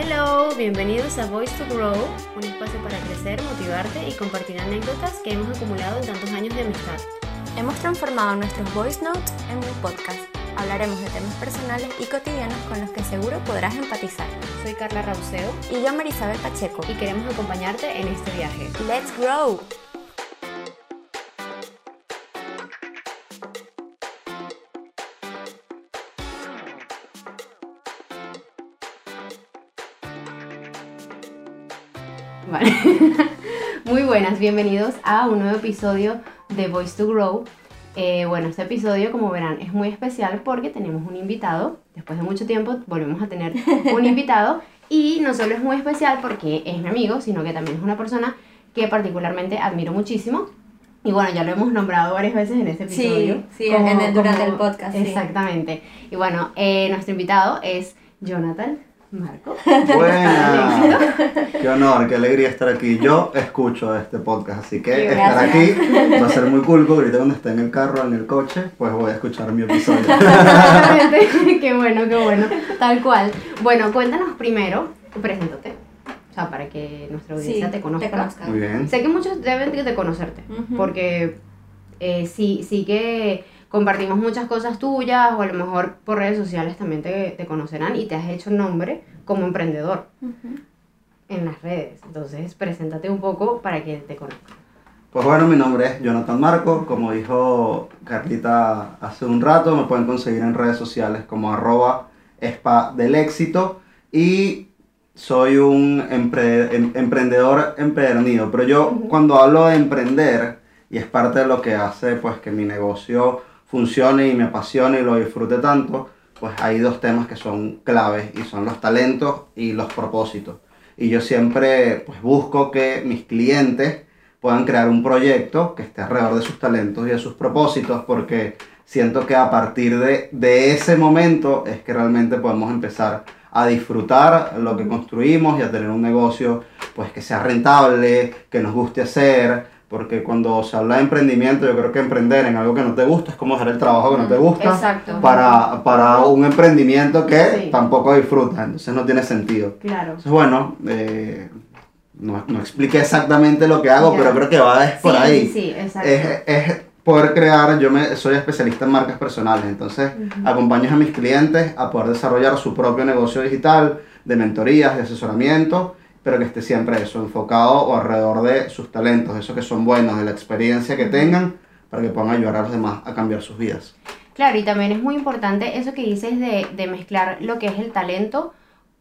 Hello, bienvenidos a Voice to Grow, un espacio para crecer, motivarte y compartir anécdotas que hemos acumulado en tantos años de amistad. Hemos transformado nuestros voice notes en un podcast. Hablaremos de temas personales y cotidianos con los que seguro podrás empatizar. Soy Carla Rauseo Y yo, Marisabel Pacheco. y queremos acompañarte en este viaje. ¡Let's grow! Buenas, bienvenidos a un nuevo episodio de Voice to Grow. Eh, bueno, este episodio, como verán, es muy especial porque tenemos un invitado. Después de mucho tiempo volvemos a tener un invitado. Y no solo es muy especial porque es mi amigo, sino que también es una persona que particularmente admiro muchísimo. Y bueno, ya lo hemos nombrado varias veces en este Sí, episodio. sí, en el- durante el podcast, sí. Exactamente. Y bueno, eh, nuestro invitado es Jonathan Marco. Buena. Qué honor, qué alegría estar aquí. Yo escucho este podcast, así que Qué estar gracias. aquí va a ser muy cool. Ahorita cuando esté en el carro, en el coche, pues voy a escuchar mi episodio. Exactamente. qué bueno, qué bueno. Tal cual. Bueno, cuéntanos primero, preséntate. O sea, para que nuestra audiencia Sí, te conozca. te conozca. Muy bien. Sé que muchos deben de conocerte, porque eh, sí, sí que compartimos muchas cosas tuyas, o a lo mejor por redes sociales también te, te conocerán y te has hecho nombre como emprendedor en las redes. Entonces, preséntate un poco para que te conozcan. Pues bueno, mi nombre es Jonathan Marco. Como dijo Carlita hace un rato, me pueden conseguir en redes sociales como arroba spa del éxito. Y soy un empre- em- emprendedor empedernido. Pero yo cuando hablo de emprender, y es parte de lo que hace pues que mi negocio funcione y me apasione y lo disfrute tanto, pues hay dos temas que son claves y son los talentos y los propósitos. Y yo siempre pues busco que mis clientes puedan crear un proyecto que esté alrededor de sus talentos y de sus propósitos, porque siento que a partir de, de ese momento es que realmente podemos empezar a disfrutar lo que construimos y a tener un negocio pues que sea rentable, que nos guste hacer, porque cuando se habla de emprendimiento yo creo que emprender en algo que no te gusta es como dejar el trabajo que no te gusta Exacto. para, para un emprendimiento que Sí. tampoco disfrutas, entonces no tiene sentido. Claro. Entonces, bueno, eh, no, no expliqué exactamente lo que hago, pero creo que va es por sí, ahí. Sí, sí, exacto. Es, es poder crear, yo me, soy especialista en marcas personales, entonces Ujú. acompaño a mis clientes a poder desarrollar su propio negocio digital, de mentorías, de asesoramiento, pero que esté siempre eso, enfocado o alrededor de sus talentos, eso que son buenos, de la experiencia que tengan, para que puedan ayudar a los demás a cambiar sus vidas. Claro, y también es muy importante eso que dices de, de mezclar lo que es el talento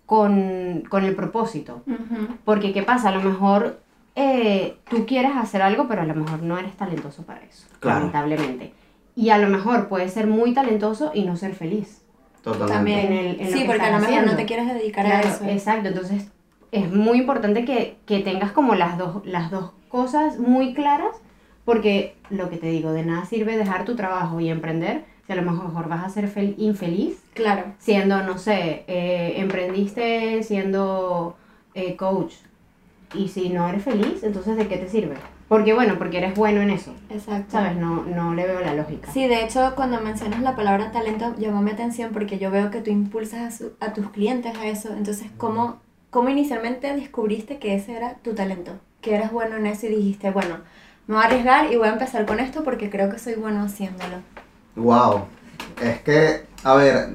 con, con el propósito. Ujú. Porque, ¿qué pasa? A lo mejor eh, tú quieres hacer algo, pero a lo mejor no eres talentoso para eso, Claro. lamentablemente. Y a lo mejor puedes ser muy talentoso y no ser feliz. Totalmente. También. En el- en sí, que porque a lo mejor no haciendo. te quieres dedicar Claro, a eso. exacto. Entonces, es muy importante que, que tengas como las dos, las dos cosas muy claras, porque lo que te digo, de nada sirve dejar tu trabajo y emprender si a lo mejor vas a ser fel- infeliz Claro. siendo, no sé, eh, emprendiste siendo eh, coach y si no eres feliz, entonces ¿de qué te sirve? Porque bueno, porque eres bueno en eso, Exacto. ¿sabes? No, no le veo la lógica. Sí, de hecho, cuando mencionas la palabra talento, llamó mi atención porque yo veo que tú impulsas a, su- a tus clientes a eso. Entonces, ¿cómo, ¿cómo inicialmente descubriste que ese era tu talento? Que eras bueno en eso y dijiste, bueno, me voy a arriesgar y voy a empezar con esto porque creo que soy bueno haciéndolo. Wow. Es que, a ver,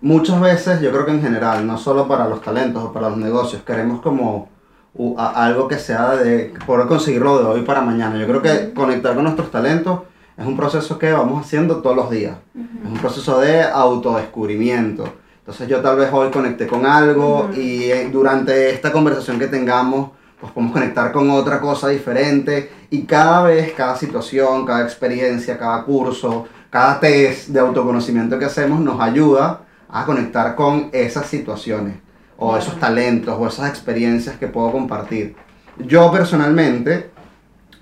muchas veces yo creo que en general, no solo para los talentos o para los negocios, queremos como u- a- algo que sea de poder conseguirlo de hoy para mañana. Yo creo que conectar con nuestros talentos es un proceso que vamos haciendo todos los días. Es un proceso de autodescubrimiento. Entonces yo tal vez hoy conecté con algo Ujú. y eh, durante esta conversación que tengamos, pues podemos conectar con otra cosa diferente y cada vez, cada situación, cada experiencia, cada curso, cada test de autoconocimiento que hacemos nos ayuda a conectar con esas situaciones o esos talentos o esas experiencias que puedo compartir. Yo personalmente,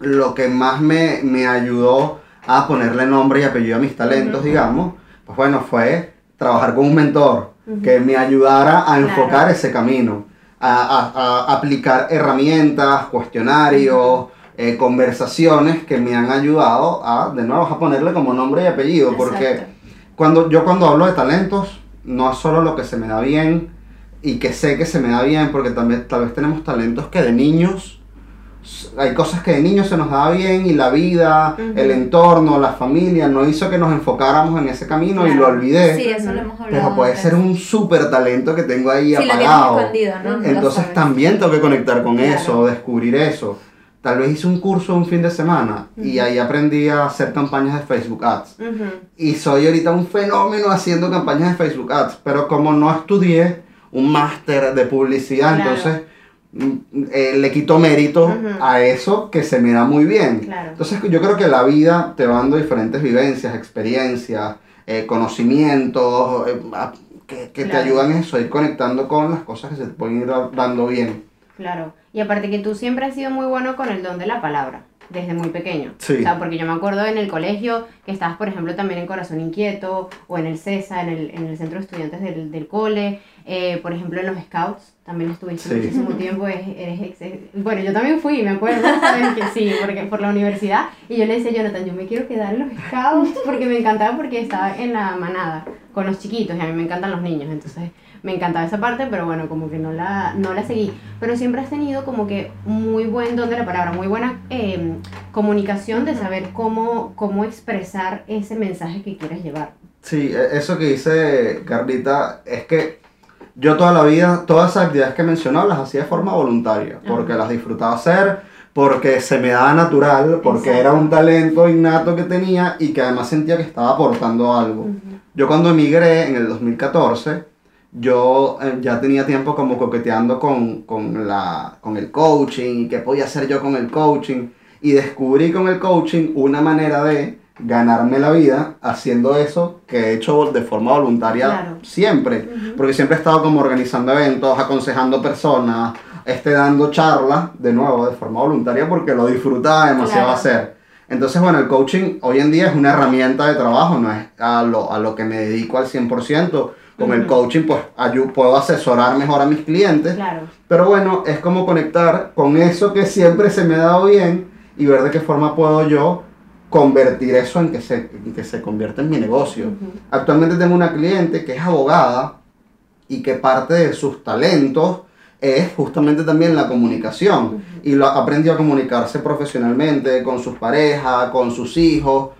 lo que más me, me ayudó a ponerle nombre y apellido a mis talentos, digamos, pues bueno, fue trabajar con un mentor Que me ayudara a Claro. enfocar ese camino, a, a- a aplicar herramientas, cuestionarios, eh, conversaciones que me han ayudado a, de nuevo, a ponerle como nombre y apellido, porque Exacto. cuando, yo cuando hablo de talentos, no es solo lo que se me da bien, y que sé que se me da bien, porque también tal vez tenemos talentos que de niños, hay cosas que de niños se nos da bien y la vida, el entorno, la familia, no hizo que nos enfocáramos en ese camino y lo olvidé. Sí, eso lo hemos hablado. Pero puede antes. ser un súper talento que tengo ahí Sí, apagado. ¿no? Entonces también tengo que conectar con Claro. eso, descubrir eso. Tal vez hice un curso un fin de semana y ahí aprendí a hacer campañas de Facebook Ads. Y soy ahorita un fenómeno haciendo campañas de Facebook Ads, pero como no estudié un máster de publicidad, Claro. entonces eh, le quito mérito a eso que se me da muy bien. Claro. Entonces yo creo que la vida te va dando diferentes vivencias, experiencias, eh, conocimientos, eh, que, que te ayudan a eso, a ir conectando con las cosas que se te pueden ir da- dando bien. Claro. Y aparte que tú siempre has sido muy bueno con el don de la palabra, desde muy pequeño. Sí. O sea, porque yo me acuerdo en el colegio que estabas, por ejemplo, también en Corazón Inquieto, o en el CESA, en el, en el Centro de Estudiantes del, del cole, eh, por ejemplo, en los Scouts, también estuviste Sí. muchísimo tiempo, eres, ex- ex- bueno, yo también fui, me acuerdo, ¿sabes? que sí, porque por la universidad, y yo le decía Jonathan, yo me quiero quedar en los Scouts, porque me encantaba porque estaba en la manada, con los chiquitos, y a mí me encantan los niños, entonces me encantaba esa parte, pero bueno, como que no la, no la seguí. Pero siempre has tenido como que muy buen don de la palabra, muy buena eh, comunicación de saber cómo, cómo expresar ese mensaje que quieres llevar. Sí, e- eso que dice Carlita es que yo toda la vida, todas esas actividades que mencionó las hacía de forma voluntaria, porque Ajá. las disfrutaba hacer, porque se me daba natural, porque Exacto. era un talento innato que tenía y que además sentía que estaba aportando algo. Yo cuando emigré en el 2014, yo eh, ya tenía tiempo como coqueteando con, con, la, con el coaching y qué podía hacer yo con el coaching. Y descubrí con el coaching una manera de ganarme la vida haciendo eso que he hecho de forma voluntaria Claro. siempre. Porque siempre he estado como organizando eventos, aconsejando personas, este, dando charlas, de nuevo, de forma voluntaria porque lo disfrutaba demasiado Claro. hacer. Entonces, bueno, el coaching hoy en día es una herramienta de trabajo, no es a lo, a lo que me dedico al 100%. Con el coaching, pues ayu- puedo asesorar mejor a mis clientes. Claro, Pero bueno, es como conectar con eso que siempre se me ha dado bien y ver de qué forma puedo yo convertir eso en que se, en que se convierta en mi negocio. Ujú. Actualmente tengo una cliente que es abogada y que parte de sus talentos es justamente también la comunicación. Ujú. Y lo aprendió a comunicarse profesionalmente con sus parejas, con sus hijos.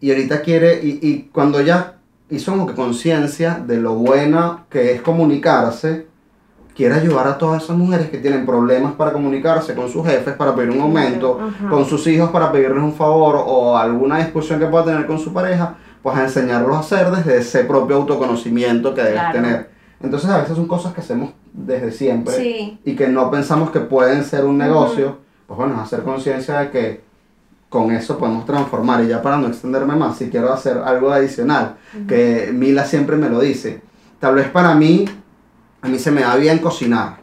Y ahorita quiere, y, y cuando ya hizo como que conciencia de lo buena que es comunicarse, quiere ayudar a todas esas mujeres que tienen problemas para comunicarse con sus jefes, para pedir un aumento, Ajá. con sus hijos para pedirles un favor o alguna discusión que pueda tener con su pareja, pues a enseñarlos a hacer desde ese propio autoconocimiento que debes Claro. tener. Entonces a veces son cosas que hacemos desde siempre Sí. y que no pensamos que pueden ser un negocio, pues bueno, hacer conciencia de que con eso podemos transformar. Y ya para no extenderme más, si quiero hacer algo adicional, que Mila siempre me lo dice, tal vez para mí, a mí se me da bien cocinar.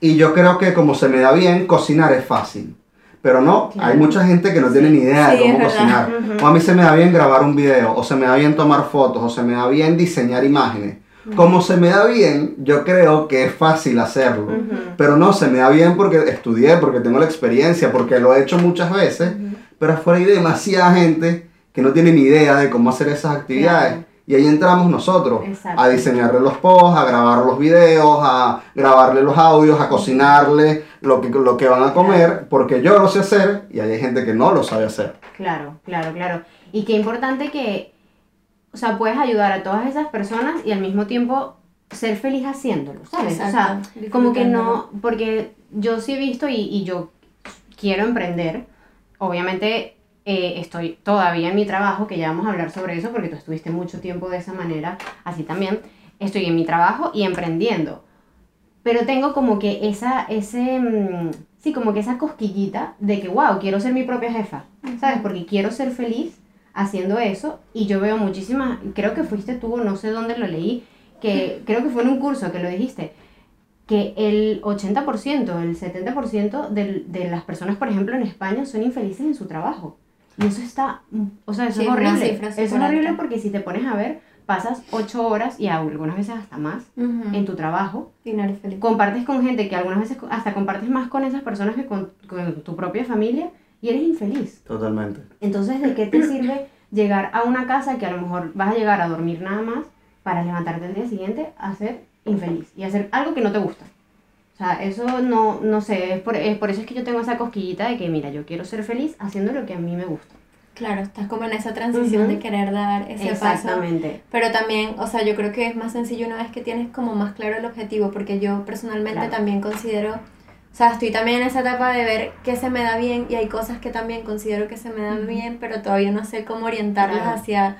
Y yo creo que como se me da bien, cocinar es fácil. Pero no, Claro. hay mucha gente que no tiene ni idea de cómo cocinar. O a mí se me da bien grabar un video, o se me da bien tomar fotos, o se me da bien diseñar imágenes. Como se me da bien, yo creo que es fácil hacerlo. Pero no, se me da bien porque estudié, porque tengo la experiencia, porque lo he hecho muchas veces. Pero afuera hay demasiada gente que no tiene ni idea de cómo hacer esas actividades. Y ahí entramos nosotros a diseñarle los posts, a grabar los videos, a grabarle los audios, a cocinarle lo que, lo que van a comer, porque yo lo sé hacer y hay gente que no lo sabe hacer. Claro, claro, claro. Y qué importante que, o sea, puedes ayudar a todas esas personas y al mismo tiempo ser feliz haciéndolo, ¿sabes? O sea, Exacto, como que no, porque yo sí he visto y, y yo quiero emprender, obviamente eh, estoy todavía en mi trabajo, que ya vamos a hablar sobre eso, porque tú estuviste mucho tiempo de esa manera, así también, estoy en mi trabajo y emprendiendo. Pero tengo como que esa, ese, mm, sí, como que esa cosquillita de que, wow, quiero ser mi propia jefa, ¿sabes? Porque quiero ser feliz haciendo eso y yo veo muchísimas, creo que fuiste tú, no sé dónde lo leí, que creo que fue en un curso que lo dijiste, que el 80%, el 70% del- de las personas, por ejemplo, en España son infelices en su trabajo. Y eso está, o sea, eso Sí, es horrible. Eso es horrible alta. porque si te pones a ver, pasas 8 horas y algunas veces hasta más en tu trabajo Y no eres feliz. compartes con gente que algunas veces hasta compartes más con esas personas que con, con tu propia familia y eres infeliz. Totalmente. Entonces, ¿de qué te sirve llegar a una casa que a lo mejor vas a llegar a dormir nada más para levantarte el día siguiente a hacer infeliz y hacer algo que no te gusta. O sea, eso no, no sé, es por, es por eso es que yo tengo esa cosquillita de que, mira, yo quiero ser feliz haciendo lo que a mí me gusta. Claro, estás como en esa transición de querer dar ese paso. Exactamente. Pero también, o sea, yo creo que es más sencillo una vez que tienes como más claro el objetivo, porque yo personalmente Claro. también considero, o sea, estoy también en esa etapa de ver qué se me da bien y hay cosas que también considero que se me dan bien, pero todavía no sé cómo orientarlas Claro. hacia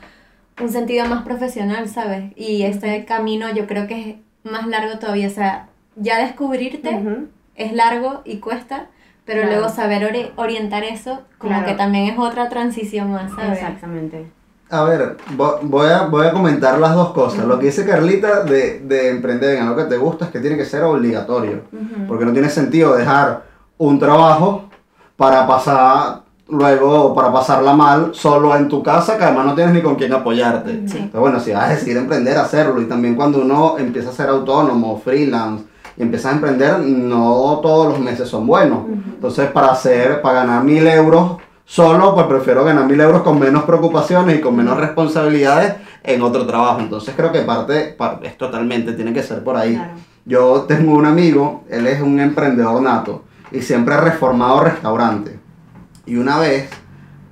un sentido más profesional, ¿sabes? Y este camino yo creo que es más largo todavía, o sea, ya descubrirte es largo y cuesta, pero Claro. luego saber ori- orientar eso como Claro. que también es otra transición más, ¿sabes? Exactamente. A ver, vo- voy a, voy a comentar las dos cosas. Lo que dice Carlita de, de emprender en algo que te gusta es que tiene que ser obligatorio. Ujú. Porque no tiene sentido dejar un trabajo para pasar luego, para pasarla mal solo en tu casa, que además no tienes ni con quién apoyarte. Sí. Entonces, bueno, si vas a decidir emprender, hacerlo. Y también cuando uno empieza a ser autónomo, freelance, y empieza a emprender, no todos los meses son buenos. Entonces, para hacer, para ganar mil euros solo, pues prefiero ganar mil euros con menos preocupaciones y con menos responsabilidades en otro trabajo. Entonces, creo que parte, parte es totalmente, tiene que ser por ahí. Claro. Yo tengo un amigo, él es un emprendedor nato y siempre ha reformado restaurantes. Y una vez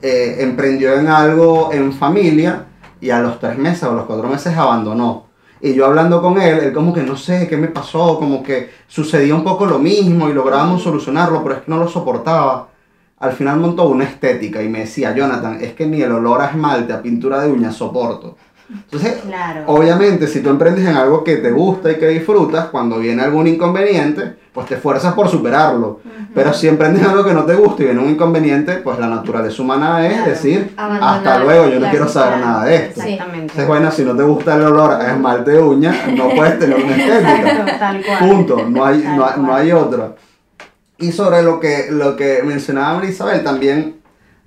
eh, emprendió en algo en familia y a los tres meses o los cuatro meses abandonó. Y yo hablando con él, él como que no sé qué me pasó, como que sucedía un poco lo mismo y lográbamos solucionarlo, pero es que no lo soportaba. Al final montó una estética y me decía, Jonathan, es que ni el olor a esmalte, a pintura de uñas soporto. Entonces, Claro. Obviamente, si tú emprendes en algo que te gusta y que disfrutas, cuando viene algún inconveniente, pues te esfuerzas por superarlo. Pero si emprendes en algo que no te gusta y viene un inconveniente, pues la naturaleza humana es Claro. decir, Abandonar, hasta luego, yo no quiero saber nada de esto. Exactamente. Entonces, bueno, si no te gusta el olor a esmalte de uña, no puedes tener una estética. Tal cual. Punto, no hay, no, no hay otra. Y sobre lo que, lo que mencionaba Isabel, también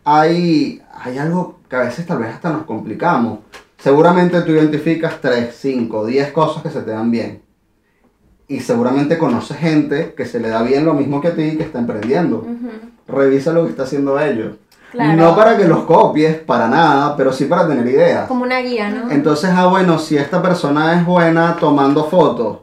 hay, hay algo que a veces tal vez hasta nos complicamos. Seguramente tú identificas 3, 5, 10 cosas que se te dan bien. Y seguramente conoces gente que se le da bien lo mismo que a ti que está emprendiendo. Ujú. Revisa lo que está haciendo ellos. Claro. No para que los copies, para nada, pero sí para tener ideas. Como una guía, ¿no? Entonces, ah, bueno, si esta persona es buena tomando fotos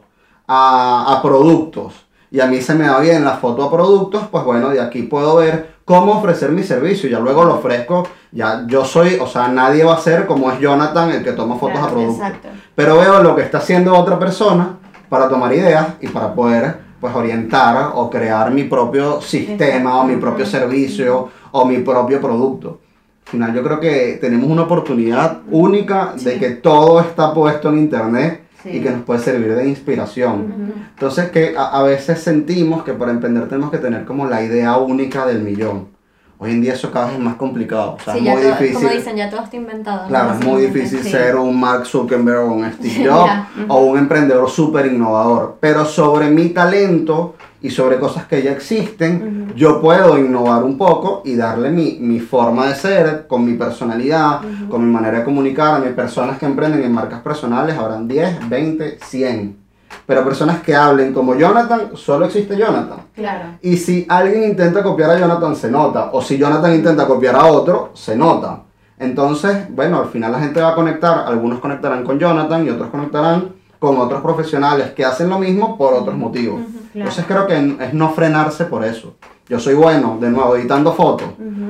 a, a productos y a mí se me da bien la foto a productos, pues bueno, de aquí puedo ver cómo ofrecer mi servicio. Ya luego lo ofrezco, ya yo soy, o sea, nadie va a ser como es Jonathan el que toma fotos a Claro, productos. Exacto. Pero veo lo que está haciendo otra persona para tomar ideas y para poder pues orientar o crear mi propio sistema o mi propio servicio o mi propio producto. Al final yo creo que tenemos una oportunidad única de Sí. que todo está puesto en internet Sí. y que nos puede servir de inspiración. Entonces que a, a veces sentimos que para emprender tenemos que tener como la idea única del millón. Hoy en día eso cada vez es más complicado. O sea, sí, es muy todo, difícil. como dicen, ya todo está inventado. ¿no? Claro, es muy difícil sí. ser un Mark Zuckerberg o un Steve Jobs o un emprendedor súper innovador. Pero sobre mi talento y sobre cosas que ya existen, yo puedo innovar un poco y darle mi, mi forma de ser, con mi personalidad, con mi manera de comunicar a mis personas que emprenden en marcas personales. Habrán 10, 20, 100. Pero personas que hablen como Jonathan, solo existe Jonathan. Claro. Y si alguien intenta copiar a Jonathan, se nota. O si Jonathan intenta copiar a otro, se nota. Entonces, bueno, al final la gente va a conectar. Algunos conectarán con Jonathan y otros conectarán con otros profesionales que hacen lo mismo por otros motivos. Claro. Entonces creo que es no frenarse por eso. Yo soy bueno, de nuevo, editando fotos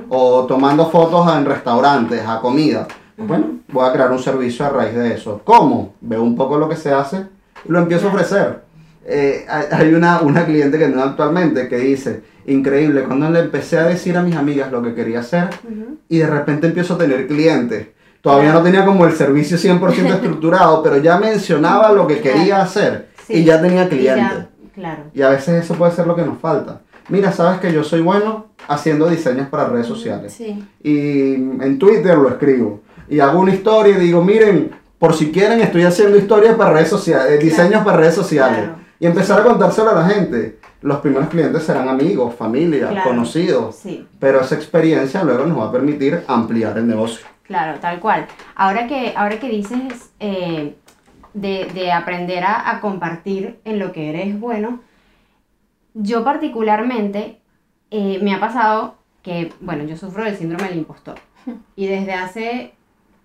o tomando fotos en restaurantes, a comida. Pues Bueno, voy a crear un servicio a raíz de eso. ¿Cómo? Veo un poco lo que se hace y lo empiezo a ofrecer. Eh, hay una, una cliente que tengo actualmente que dice, increíble, cuando le empecé a decir a mis amigas lo que quería hacer y de repente empiezo a tener clientes. Todavía no tenía como el servicio 100% estructurado, pero ya mencionaba lo que quería hacer Sí. y ya tenía clientes. Claro. Y a veces eso puede ser lo que nos falta. Mira, sabes que yo soy bueno haciendo diseños para redes sociales. Sí. Y en Twitter lo escribo. Y hago una historia y digo, miren, por si quieren, estoy haciendo historias para redes sociales, eh, diseños para redes sociales. Claro. Y empezar a contárselo a la gente. Los primeros clientes serán amigos, familia, Claro. conocidos. Sí. Pero esa experiencia luego nos va a permitir ampliar el negocio. Claro, tal cual. Ahora que, ahora que dices eh, de, de aprender a, a compartir en lo que eres bueno, yo particularmente eh, me ha pasado que, bueno, yo sufro del síndrome del impostor. Y desde hace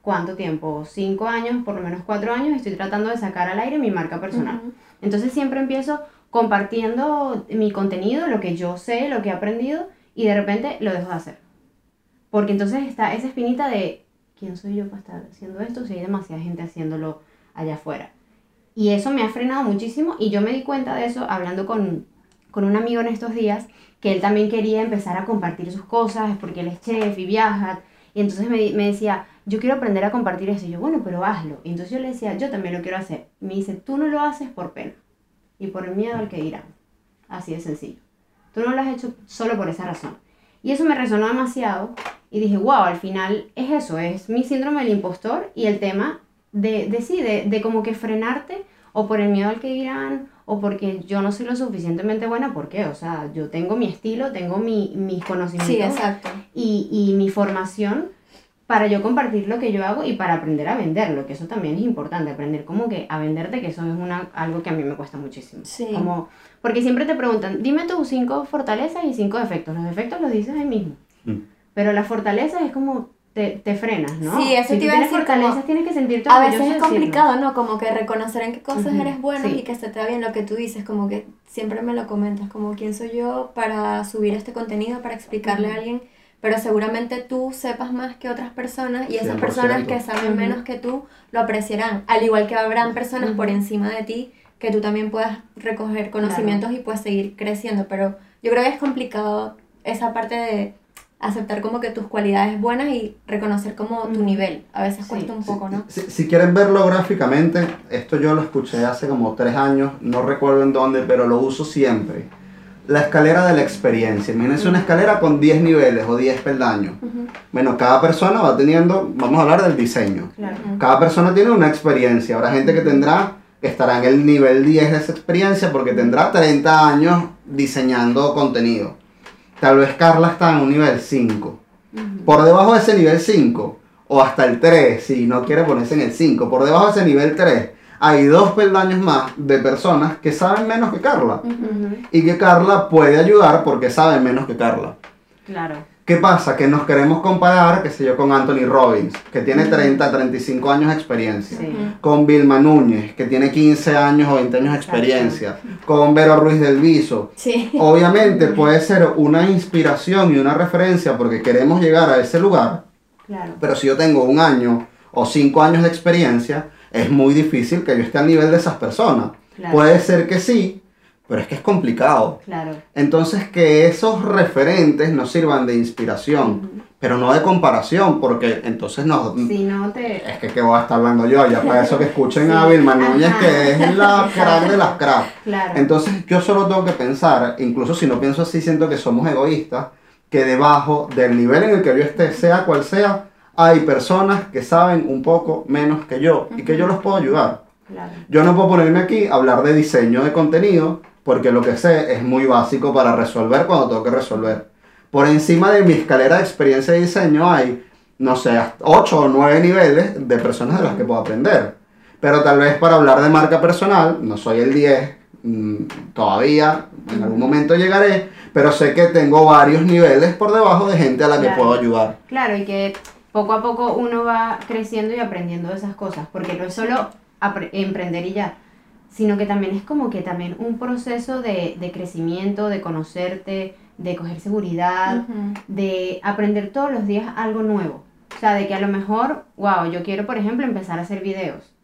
cuánto tiempo, cinco años, por lo menos cuatro años, estoy tratando de sacar al aire mi marca personal. Entonces siempre empiezo compartiendo mi contenido, lo que yo sé, lo que he aprendido, y de repente lo dejo de hacer. Porque entonces está esa espinita de, ¿quién soy yo para estar haciendo esto si hay demasiada gente haciéndolo allá afuera? Y eso me ha frenado muchísimo y yo me di cuenta de eso hablando con, con un amigo en estos días, que él también quería empezar a compartir sus cosas porque él es chef y viaja. Y entonces me, me decía, yo quiero aprender a compartir eso. Y yo, bueno, pero hazlo. Y entonces yo le decía, yo también lo quiero hacer. Me dice, tú no lo haces por pena y por el miedo al que dirán. Así de sencillo. Tú no lo has hecho solo por esa razón. Y eso me resonó demasiado y dije, wow, al final es eso, es mi síndrome del impostor y el tema de, de sí, de, de como que frenarte o por el miedo al que dirán o porque yo no soy lo suficientemente buena, ¿por qué? O sea, yo tengo mi estilo, tengo mi, mis conocimientos Sí, exacto. y, y mi formación para yo compartir lo que yo hago y para aprender a venderlo, que eso también es importante, aprender como que a venderte, que eso es una, algo que a mí me cuesta muchísimo. Sí. Como, porque siempre te preguntan, dime tus cinco fortalezas y cinco defectos. Los defectos los dices ahí mismo, Mm. pero las fortalezas es como te, te frenas, ¿no? Sí, eso si te iba a tienes decir, fortalezas como- tienes que sentirte A veces es decirlo. complicado, ¿no? Como que reconocer en qué cosas Ujú, eres bueno sí. y que se te da bien lo que tú dices, como que siempre me lo comentas, como quién soy yo para subir este contenido, para explicarle a Ujú. alguien, pero seguramente tú sepas más que otras personas y esas 100%. personas que saben menos que tú lo apreciarán, al igual que habrán personas por Ujú. encima de ti que tú también puedas recoger conocimientos y puedas seguir creciendo, pero yo creo que es complicado esa parte de aceptar como que tus cualidades buenas y reconocer como tu nivel. A veces Sí, cuesta un poco, ¿no? Si, si quieren verlo gráficamente, esto yo lo escuché hace como tres años, no recuerdo en dónde, pero lo uso siempre. La escalera de la experiencia. Imagínense una escalera con 10 niveles o 10 peldaños. Ujú. Bueno, cada persona va teniendo, vamos a hablar del diseño. Claro. Cada persona tiene una experiencia. Habrá gente que tendrá, que estará en el nivel 10 de esa experiencia porque tendrá 30 años diseñando contenido. Tal vez Carla está en un nivel 5. Ujú. Por debajo de ese nivel 5, o hasta el 3, si no quiere ponerse en el 5, por debajo de ese nivel 3, hay dos peldaños más de personas que saben menos que Carla. Y que Carla puede ayudar porque sabe menos que Carla. Claro. ¿Qué pasa? Que nos queremos comparar, qué sé yo, con Anthony Robbins, que tiene 30, 35 años de experiencia. Sí. Con Vilma Núñez, que tiene 15 años o 20 años de experiencia. Con Vero Ruiz del Viso. Sí. Obviamente puede ser una inspiración y una referencia porque queremos llegar a ese lugar, Claro. pero si yo tengo un año o cinco años de experiencia, es muy difícil que yo esté al nivel de esas personas. Claro. Puede ser que sí, pero es que es complicado. Claro. Entonces que esos referentes nos sirvan de inspiración, Ujú. pero no de comparación, porque entonces nos... Si no te... Es que, ¿qué voy a estar hablando yo? Ya para eso que escuchen a Vilma Núñez, que es la crack de las cracks. Claro. Entonces yo solo tengo que pensar, incluso si no pienso así, siento que somos egoístas, que debajo del nivel en el que yo esté, sea cual sea, hay personas que saben un poco menos que yo y que yo los puedo ayudar. Claro. Yo no puedo ponerme aquí a hablar de diseño de contenido porque lo que sé es muy básico para resolver cuando tengo que resolver. Por encima de mi escalera de experiencia de diseño hay, no sé, 8 o 9 niveles de personas de las que puedo aprender. Pero tal vez para hablar de marca personal, no soy el 10 mm, todavía, en algún momento llegaré, pero sé que tengo varios niveles por debajo de gente a la que Claro. puedo ayudar. Claro, y que poco a poco uno va creciendo y aprendiendo de esas cosas, porque no es solo emprender y ya, sino que también es como que también un proceso de, de crecimiento, de conocerte, de coger seguridad, Ujú. de aprender todos los días algo nuevo. O sea, de que a lo mejor, wow, yo quiero, por ejemplo, empezar a hacer videos.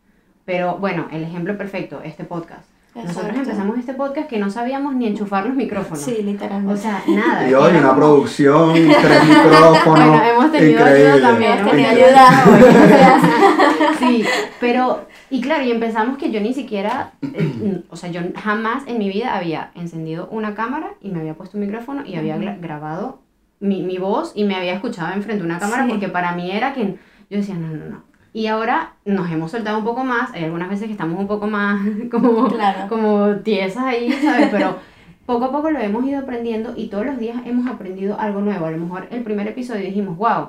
Pero bueno, el ejemplo perfecto, este podcast. Nosotros Exacto. empezamos este podcast que no sabíamos ni enchufar los micrófonos. Sí, literalmente. O sea, nada. Y hoy una como- producción, tres micrófonos. Bueno, hemos tenido increíble, ayuda también, Hemos tenido increíble. ayuda. Sí, pero, y claro, y empezamos que yo ni siquiera, eh, o sea, yo jamás en mi vida había encendido una cámara y me había puesto un micrófono y había gra- grabado mi, mi voz y me había escuchado enfrente de una cámara Sí. porque para mí era que yo decía, no, no, no. Y ahora nos hemos soltado un poco más, hay algunas veces que estamos un poco más como, Claro. como tiesas ahí, ¿sabes? Pero poco a poco lo hemos ido aprendiendo y todos los días hemos aprendido algo nuevo. A lo mejor el primer episodio dijimos, wow,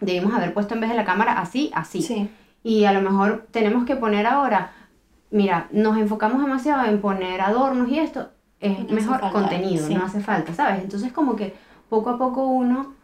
debimos haber puesto en vez de la cámara así, así. Sí. Y a lo mejor tenemos que poner ahora, mira, nos enfocamos demasiado en poner adornos y esto, es No mejor falta, contenido, sí. no hace falta, ¿sabes? Entonces como que poco a poco uno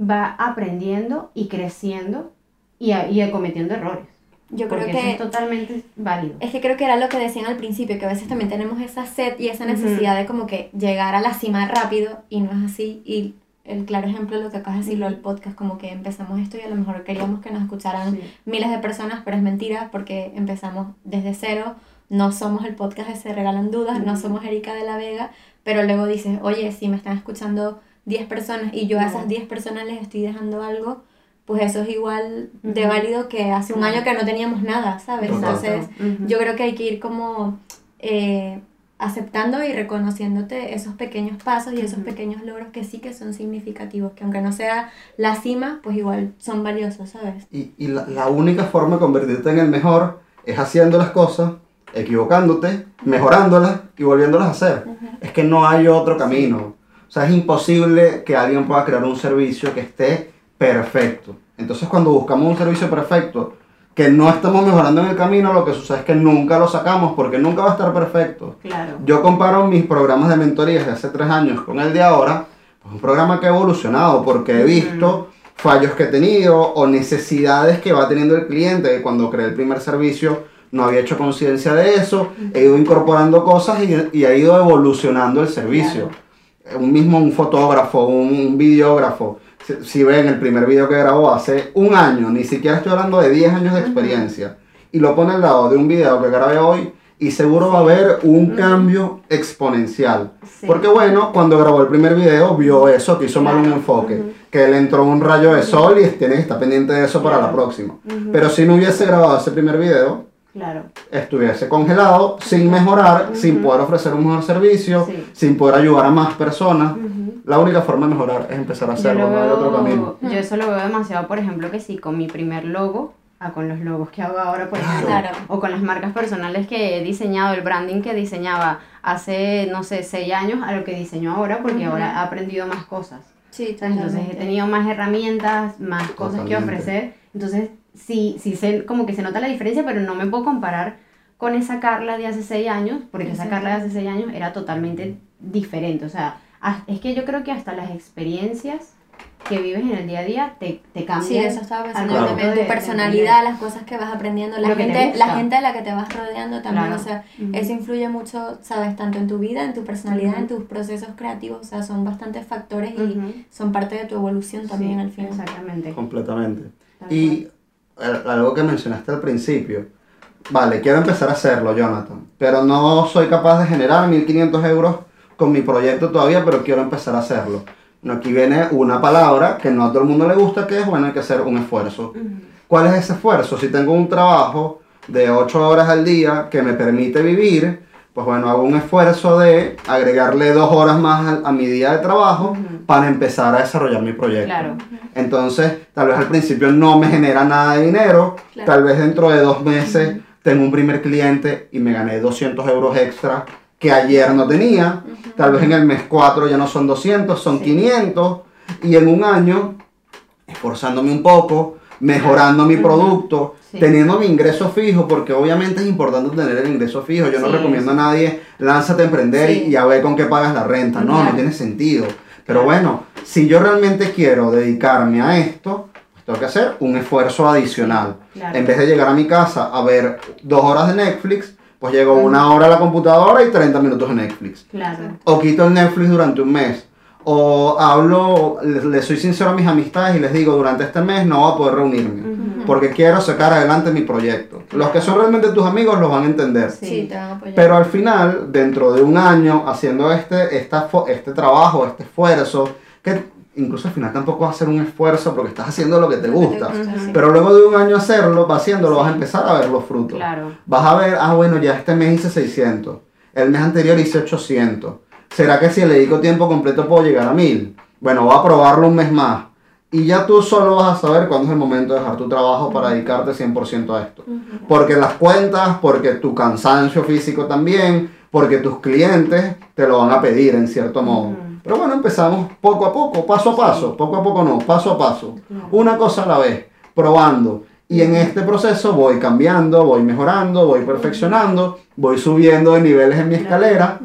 va aprendiendo y creciendo y, y cometiendo errores. Yo creo porque eso que es totalmente válido. Es que creo que era lo que decían al principio, que a veces también tenemos esa sed y esa necesidad de como que llegar a la cima rápido y no es así. Y el claro ejemplo de lo que acabas de decirlo del podcast, como que empezamos esto y a lo mejor queríamos que nos escucharan Sí. miles de personas, pero es mentira porque empezamos desde cero, no somos el podcast de Se Regalan Dudas, no somos Erika de la Vega, pero luego dices, oye, si me están escuchando 10 personas y yo a esas 10 personas les estoy dejando algo, pues eso es igual de válido que hace un año que no teníamos nada, ¿sabes? Entonces, yo creo que hay que ir como eh, aceptando y reconociéndote esos pequeños pasos y esos pequeños logros que sí que son significativos, que aunque no sea la cima, pues igual son valiosos, ¿sabes? Y, y la, la única forma de convertirte en el mejor es haciendo las cosas, equivocándote, mejorándolas y volviéndolas a hacer. Es que no hay otro camino. O sea, es imposible que alguien pueda crear un servicio que esté perfecto. Entonces, cuando buscamos un servicio perfecto, que no estamos mejorando en el camino, lo que sucede es que nunca lo sacamos porque nunca va a estar perfecto. Claro. Yo comparo mis programas de mentorías de hace tres años con el de ahora, pues un programa que ha evolucionado porque he visto fallos que he tenido o necesidades que va teniendo el cliente. que Cuando creé el primer servicio no había hecho conciencia de eso, he ido incorporando cosas y, y ha ido evolucionando el servicio. Un mismo un fotógrafo, un, un videógrafo. Si, si ven el primer video que grabó hace un año, ni siquiera estoy hablando de 10 años de experiencia, y lo pone al lado de un video que grabé hoy, y seguro va a haber un cambio exponencial. Sí. Porque bueno, cuando grabó el primer video vio eso, que hizo mal un enfoque, que le entró un rayo de sol y tiene que estar pendiente de eso para la próxima. Pero si no hubiese grabado ese primer video, Claro. estuviese congelado, sin mejorar, sin poder ofrecer un mejor servicio, Sí. sin poder ayudar a más personas. La única forma de mejorar es empezar a hacerlo, lo no hay otro camino. yo eso lo veo demasiado, por ejemplo, que sí, con mi primer logo, a con los logos que hago ahora, por ejemplo, Claro. o con las marcas personales que he diseñado, el branding que diseñaba hace, no sé, seis años, a lo que diseño ahora, porque Ujú. ahora he aprendido más cosas. Sí, ¿sabes? Entonces he tenido más herramientas, más cosas que Totalmente. ofrecer. Entonces sí, sí sé, como que se nota la diferencia, pero no me puedo comparar con esa Carla de hace seis años, porque esa Exacto. Carla de hace seis años era totalmente diferente. O sea, es que yo creo que hasta las experiencias que vives en el día a día te, te cambian. Sí, eso estaba pensando Claro. también, tu de- de personalidad, las cosas que vas aprendiendo, la Lo gente, la gente a la que te vas rodeando también, Claro. o sea, eso influye mucho, sabes, tanto en tu vida, en tu personalidad, en tus procesos creativos, o sea, son bastantes factores y son parte de tu evolución también Sí, al final. Exactamente. Completamente. Y al- algo que mencionaste al principio. Vale, quiero empezar a hacerlo, Jonathan. Pero no soy capaz de generar 1500 euros con mi proyecto todavía, pero quiero empezar a hacerlo. Bueno, aquí viene una palabra que no a todo el mundo le gusta, que es, bueno, hay que hacer un esfuerzo. Ujú. ¿Cuál es ese esfuerzo? Si tengo un trabajo de 8 horas al día que me permite vivir, pues bueno, hago un esfuerzo de agregarle dos horas más a, a mi día de trabajo para empezar a desarrollar mi proyecto. Claro. Entonces, tal vez al principio no me genera nada de dinero, Claro. tal vez dentro de dos meses tengo un primer cliente y me gané 200 euros extra que ayer no tenía, tal vez en el mes 4 ya no son 200, son Sí. 500 y en un año, esforzándome un poco, mejorando mi producto, Sí. teniendo mi ingreso fijo, porque obviamente es importante tener el ingreso fijo. Yo no recomiendo a nadie, lánzate a emprender y- Sí. y, a ver con qué pagas la renta. No, Claro. no tiene sentido. Pero Claro. bueno, si yo realmente quiero dedicarme a esto, pues tengo que hacer un esfuerzo adicional. Claro. En vez de llegar a mi casa a ver dos horas de Netflix, pues llego una hora a la computadora y 30 minutos de Netflix. Claro. O quito el Netflix durante un mes. O hablo, le, le soy sincero a mis amistades y les digo, durante este mes no voy a poder reunirme. Porque quiero sacar adelante mi proyecto. Los que son realmente tus amigos los van a entender. Sí. Sí, te van a apoyar. Pero al final, dentro de un año, haciendo este, esta, este trabajo, este esfuerzo, que incluso al final tampoco va a ser un esfuerzo porque estás haciendo lo que te gusta. sí. Pero luego de un año hacerlo, va haciéndolo, vas a empezar a ver los frutos. Claro. Vas a ver, ah, bueno, ya este mes hice 600. El mes anterior hice 800. ¿Será que si le dedico tiempo completo puedo llegar a 1000? Bueno, voy a probarlo un mes más. Y ya tú solo vas a saber cuándo es el momento de dejar tu trabajo para dedicarte 100% a esto. Porque las cuentas, porque tu cansancio físico también, porque tus clientes te lo van a pedir en cierto modo. Pero bueno, empezamos poco a poco, paso a paso, poco a poco no, paso a paso. Una cosa a la vez, probando. Y en este proceso voy cambiando, voy mejorando, voy perfeccionando, voy subiendo de niveles en mi escalera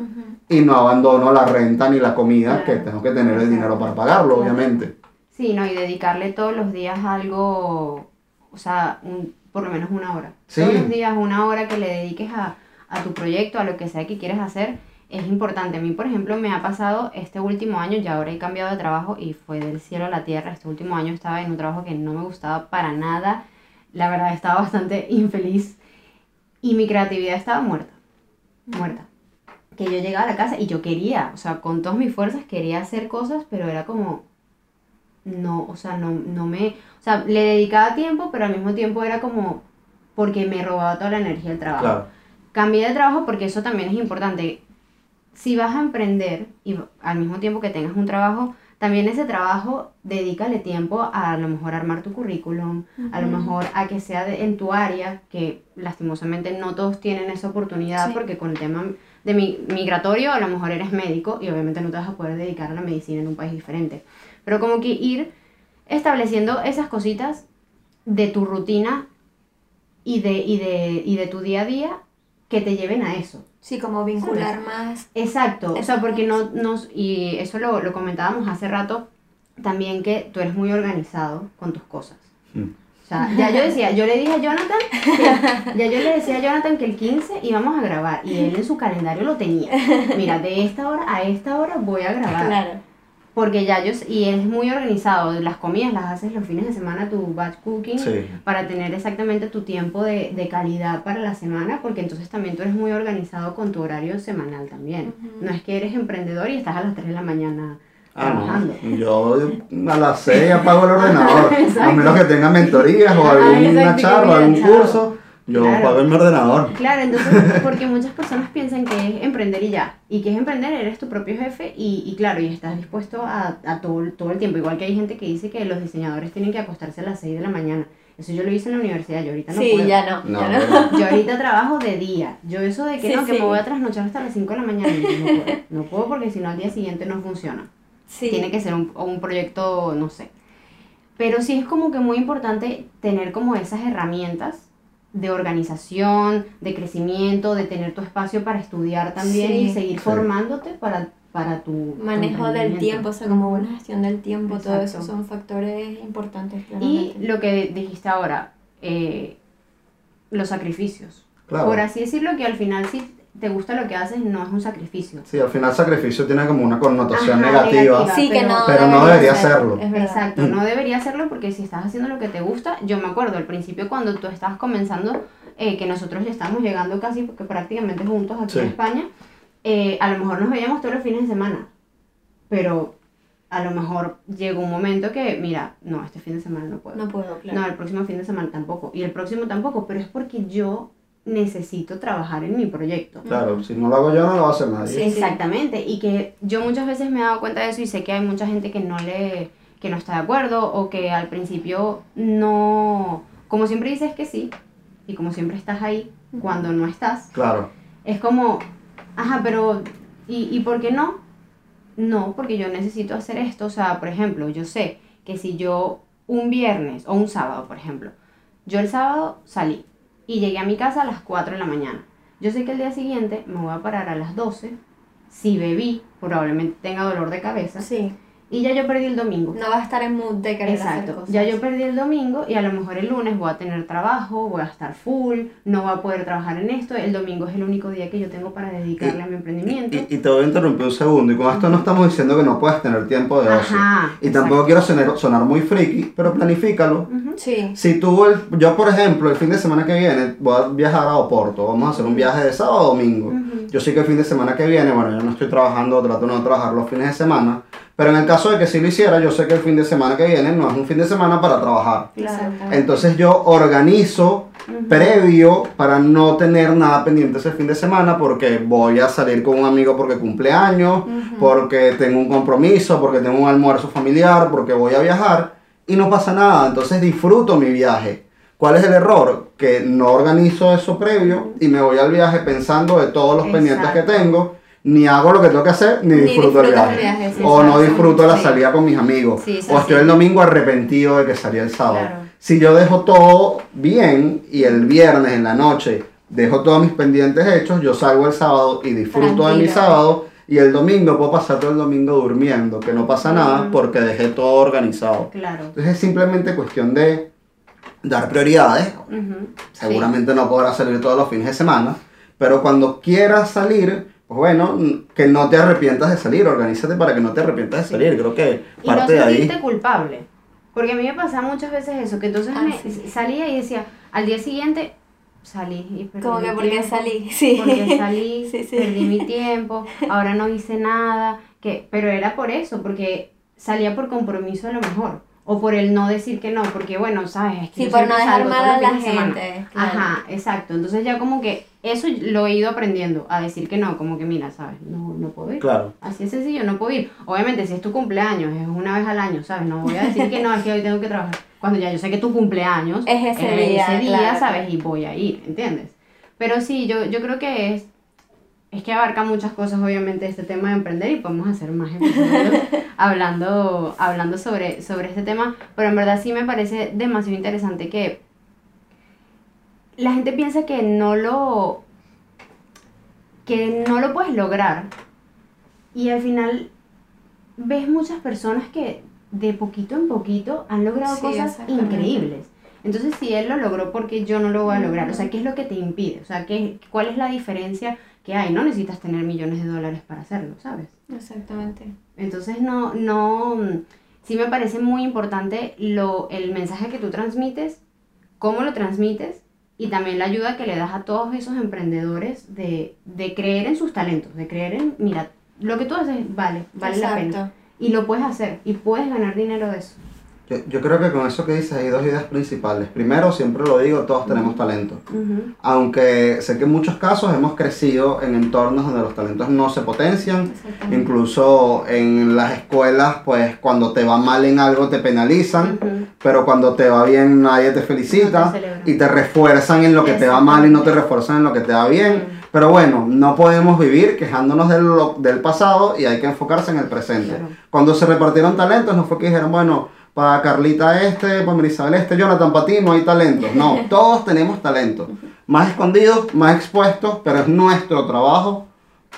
y no abandono la renta ni la comida, que tengo que tener el dinero para pagarlo, obviamente. Sí, no, y dedicarle todos los días algo, o sea, un- por lo menos una hora. Sí. Todos los días una hora que le dediques a, a tu proyecto, a lo que sea que quieres hacer, es importante. A mí, por ejemplo, me ha pasado este último año, ya ahora he cambiado de trabajo y fue del cielo a la tierra. Este último año estaba en un trabajo que no me gustaba para nada. La verdad, estaba bastante infeliz y mi creatividad estaba muerta. Muerta. Que yo llegaba a la casa y yo quería, o sea, con todas mis fuerzas quería hacer cosas, pero era como, no, o sea, no, no me, o sea, le dedicaba tiempo, pero al mismo tiempo era como, porque me robaba toda la energía del trabajo. Claro. Cambié de trabajo porque eso también es importante. Si vas a emprender y al mismo tiempo que tengas un trabajo, también ese trabajo dedícale tiempo a, a lo mejor armar tu currículum, a lo mejor a que sea de- en tu área, que lastimosamente no todos tienen esa oportunidad Sí. porque con el tema de mi, migratorio a lo mejor eres médico y obviamente no te vas a poder dedicar a la medicina en un país diferente. Pero como que ir estableciendo esas cositas de tu rutina y de, y de, y de tu día a día que te lleven a eso. Sí, como vincular más. Exacto, o sea, porque no nos, y eso lo, lo comentábamos hace rato, también que tú eres muy organizado con tus cosas. Mm. O sea, ya yo decía, yo le dije a Jonathan, que- ya yo le decía a Jonathan que el 15 íbamos a grabar y él en su calendario lo tenía. Mira, de esta hora a esta hora voy a grabar. Claro. Porque ya yo, y es muy organizado, las comidas las haces los fines de semana, tu batch cooking, Sí. para tener exactamente tu tiempo de, de calidad para la semana, porque entonces también tú eres muy organizado con tu horario semanal también. No es que eres emprendedor y estás a las 3 de la mañana Ah, trabajando. no. Yo a las 6 apago el ordenador. A menos que tenga mentorías o alguna charla, algún curso, yo Claro. apago mi ordenador. Claro, entonces, porque muchas personas piensan que es emprender y ya. Y que es emprender, eres tu propio jefe y, y claro, y estás dispuesto a, a todo, todo el tiempo. Igual que hay gente que dice que los diseñadores tienen que acostarse a las 6 de la mañana. Eso yo lo hice en la universidad, yo ahorita no sí, puedo. ya no. No, ya no. Yo ahorita trabajo de día. Yo eso de que Sí, no, que sí. me voy a trasnochar hasta las 5 de la mañana, yo no puedo. No puedo porque si no al día siguiente no funciona. Sí. Tiene que ser un, un proyecto, no sé. Pero sí es como que muy importante tener como esas herramientas de organización, de crecimiento, de tener tu espacio para estudiar también Sí. y seguir Sí. formándote para, para tu tu Manejo del tiempo, o sea, como buena gestión del tiempo, todo eso son factores importantes, Y claramente. lo que dijiste ahora, eh, los sacrificios. Claro. Por así decirlo, que al final si te gusta lo que haces, no es un sacrificio. Sí, al final sacrificio tiene como una connotación Ajá, negativa. negativa. sí, que pero- no, pero no debería hacerlo. Es verdad. Exacto, Mm. no debería hacerlo porque si estás haciendo lo que te gusta, yo me acuerdo al principio cuando tú estabas comenzando, eh, que nosotros ya estamos llegando casi porque prácticamente juntos aquí Sí. en España, eh, a lo mejor nos veíamos todos los fines de semana, pero a lo mejor llegó un momento que, mira, no, este fin de semana no puedo. No puedo, claro. No, el próximo fin de semana tampoco. Y el próximo tampoco, pero es porque yo necesito trabajar en mi proyecto. Claro, si no lo hago yo, no lo va a hacer nadie. Sí. Exactamente, y que yo muchas veces me he dado cuenta de eso y sé que hay mucha gente que no le que no está de acuerdo o que al principio no, como siempre dices que sí y como siempre estás ahí cuando no estás, Claro. es como, ajá, pero ¿y, ¿y por qué no? No, porque yo necesito hacer esto, o sea, por ejemplo, yo sé que si yo un viernes o un sábado, por ejemplo, yo el sábado salí y llegué a mi casa a las 4 de la mañana. Yo sé que el día siguiente me voy a parar a las 12. Si bebí, probablemente tenga dolor de cabeza. Sí, Y ya yo perdí el domingo. no vas a estar en mood de querer hacer Exacto. cosas. Ya yo perdí el domingo y a lo mejor el lunes voy a tener trabajo, voy a estar full, no voy a poder trabajar en esto. El domingo es el único día que yo tengo para dedicarle a mi emprendimiento. Y, y te voy a interrumpir un segundo. Y con esto no estamos diciendo que no puedes tener tiempo de ocio. Ajá. Y tampoco quiero sonar, sonar muy friki, pero planifícalo. Sí, Si tú, el- yo por ejemplo, el fin de semana que viene voy a viajar a Oporto, vamos a hacer un viaje de sábado a domingo. Yo sé que el fin de semana que viene, bueno, yo no estoy trabajando, trato de no trabajar los fines de semana, pero en el caso de que sí lo hiciera, yo sé que el fin de semana que viene no es un fin de semana para trabajar. Entonces yo organizo previo para no tener nada pendiente ese fin de semana porque voy a salir con un amigo porque cumple años, porque tengo un compromiso, porque tengo un almuerzo familiar, porque voy a viajar y no pasa nada. Entonces disfruto mi viaje. ¿Cuál es el error? Que no organizo eso previo y me voy al viaje pensando de todos los pendientes que tengo. Ni hago lo que tengo que hacer, ni, Ni disfruto el viaje. el viaje, sí, o no disfruto la salida con mis amigos. Sí, o estoy el domingo arrepentido de que salí el sábado. Claro. Si yo dejo todo bien y el viernes en la noche dejo todos mis pendientes hechos, yo salgo el sábado y disfruto de mi sábado y el domingo puedo pasar todo el domingo durmiendo, que no pasa nada Ujú. porque dejé todo organizado. Claro. Entonces es simplemente cuestión de dar prioridades. Seguramente no podrás salir todos los fines de semana, pero cuando quieras salir, pues bueno, que no te arrepientas de salir, organízate para que no te arrepientas de Sí. salir. Creo que Y no parte de ahí. sentirte culpable. Porque a mí me pasaba muchas veces eso, que entonces Ah, me sí. salía y decía, al día siguiente salí y perdí Como que mi porque tiempo, salí, sí. Porque salí, Sí, sí. perdí mi tiempo, ahora no hice nada, que, pero era por eso, porque salía por compromiso a lo mejor, o por el no decir que no, porque bueno, sabes, es que Sí, por no dejar mal a la gente. claro. Ajá, exacto. Entonces ya como que eso lo he ido aprendiendo a decir que no, como que mira, sabes, no, no puedo ir. Claro. Así es sencillo, no puedo ir. Obviamente, si es tu cumpleaños, es una vez al año, ¿sabes? No voy a decir que no, es que hoy tengo que trabajar. Cuando ya yo sé que tu cumpleaños Es ese día, ese día, claro. ¿sabes? Y voy a ir, ¿entiendes? Pero sí, yo, yo creo que es, es que abarca muchas cosas, obviamente, este tema de emprender y podemos hacer más episodios hablando, hablando sobre, sobre este tema. Pero en verdad sí me parece demasiado interesante que la gente piensa que no lo que no lo puedes lograr y al final ves muchas personas que de poquito en poquito han logrado Sí, cosas increíbles. Entonces, si él lo logró, ¿por qué yo no lo voy a lograr? O sea, ¿qué es lo que te impide? O sea, ¿qué, ¿cuál es la diferencia que hay? No necesitas tener millones de dólares para hacerlo, ¿sabes? Exactamente. Entonces no, no, sí me parece muy importante lo, el mensaje que tú transmites, cómo lo transmites y también la ayuda que le das a todos esos emprendedores de, de creer en sus talentos, de creer en, mira, lo que tú haces vale, vale la pena. Exacto. Y lo puedes hacer y puedes ganar dinero de eso. Yo, yo creo que con eso que dices hay dos ideas principales. Primero, siempre lo digo, todos tenemos talento. Ujú, Aunque sé que en muchos casos hemos crecido en entornos donde los talentos no se potencian. Exactamente. Incluso en las escuelas, pues cuando te va mal en algo te penalizan, ujú. pero cuando te va bien nadie te felicita No te. Y te refuerzan en lo que te va mal y no te refuerzan en lo que te va bien. Pero bueno, no podemos vivir quejándonos del, del pasado y hay que enfocarse en el presente. Claro. Cuando se repartieron talentos, no fue que dijeron, bueno, para Carlita este, para Marisabel este, Jonathan, para ti no hay talentos. No, todos tenemos talentos. Más escondidos, más expuestos, pero es nuestro trabajo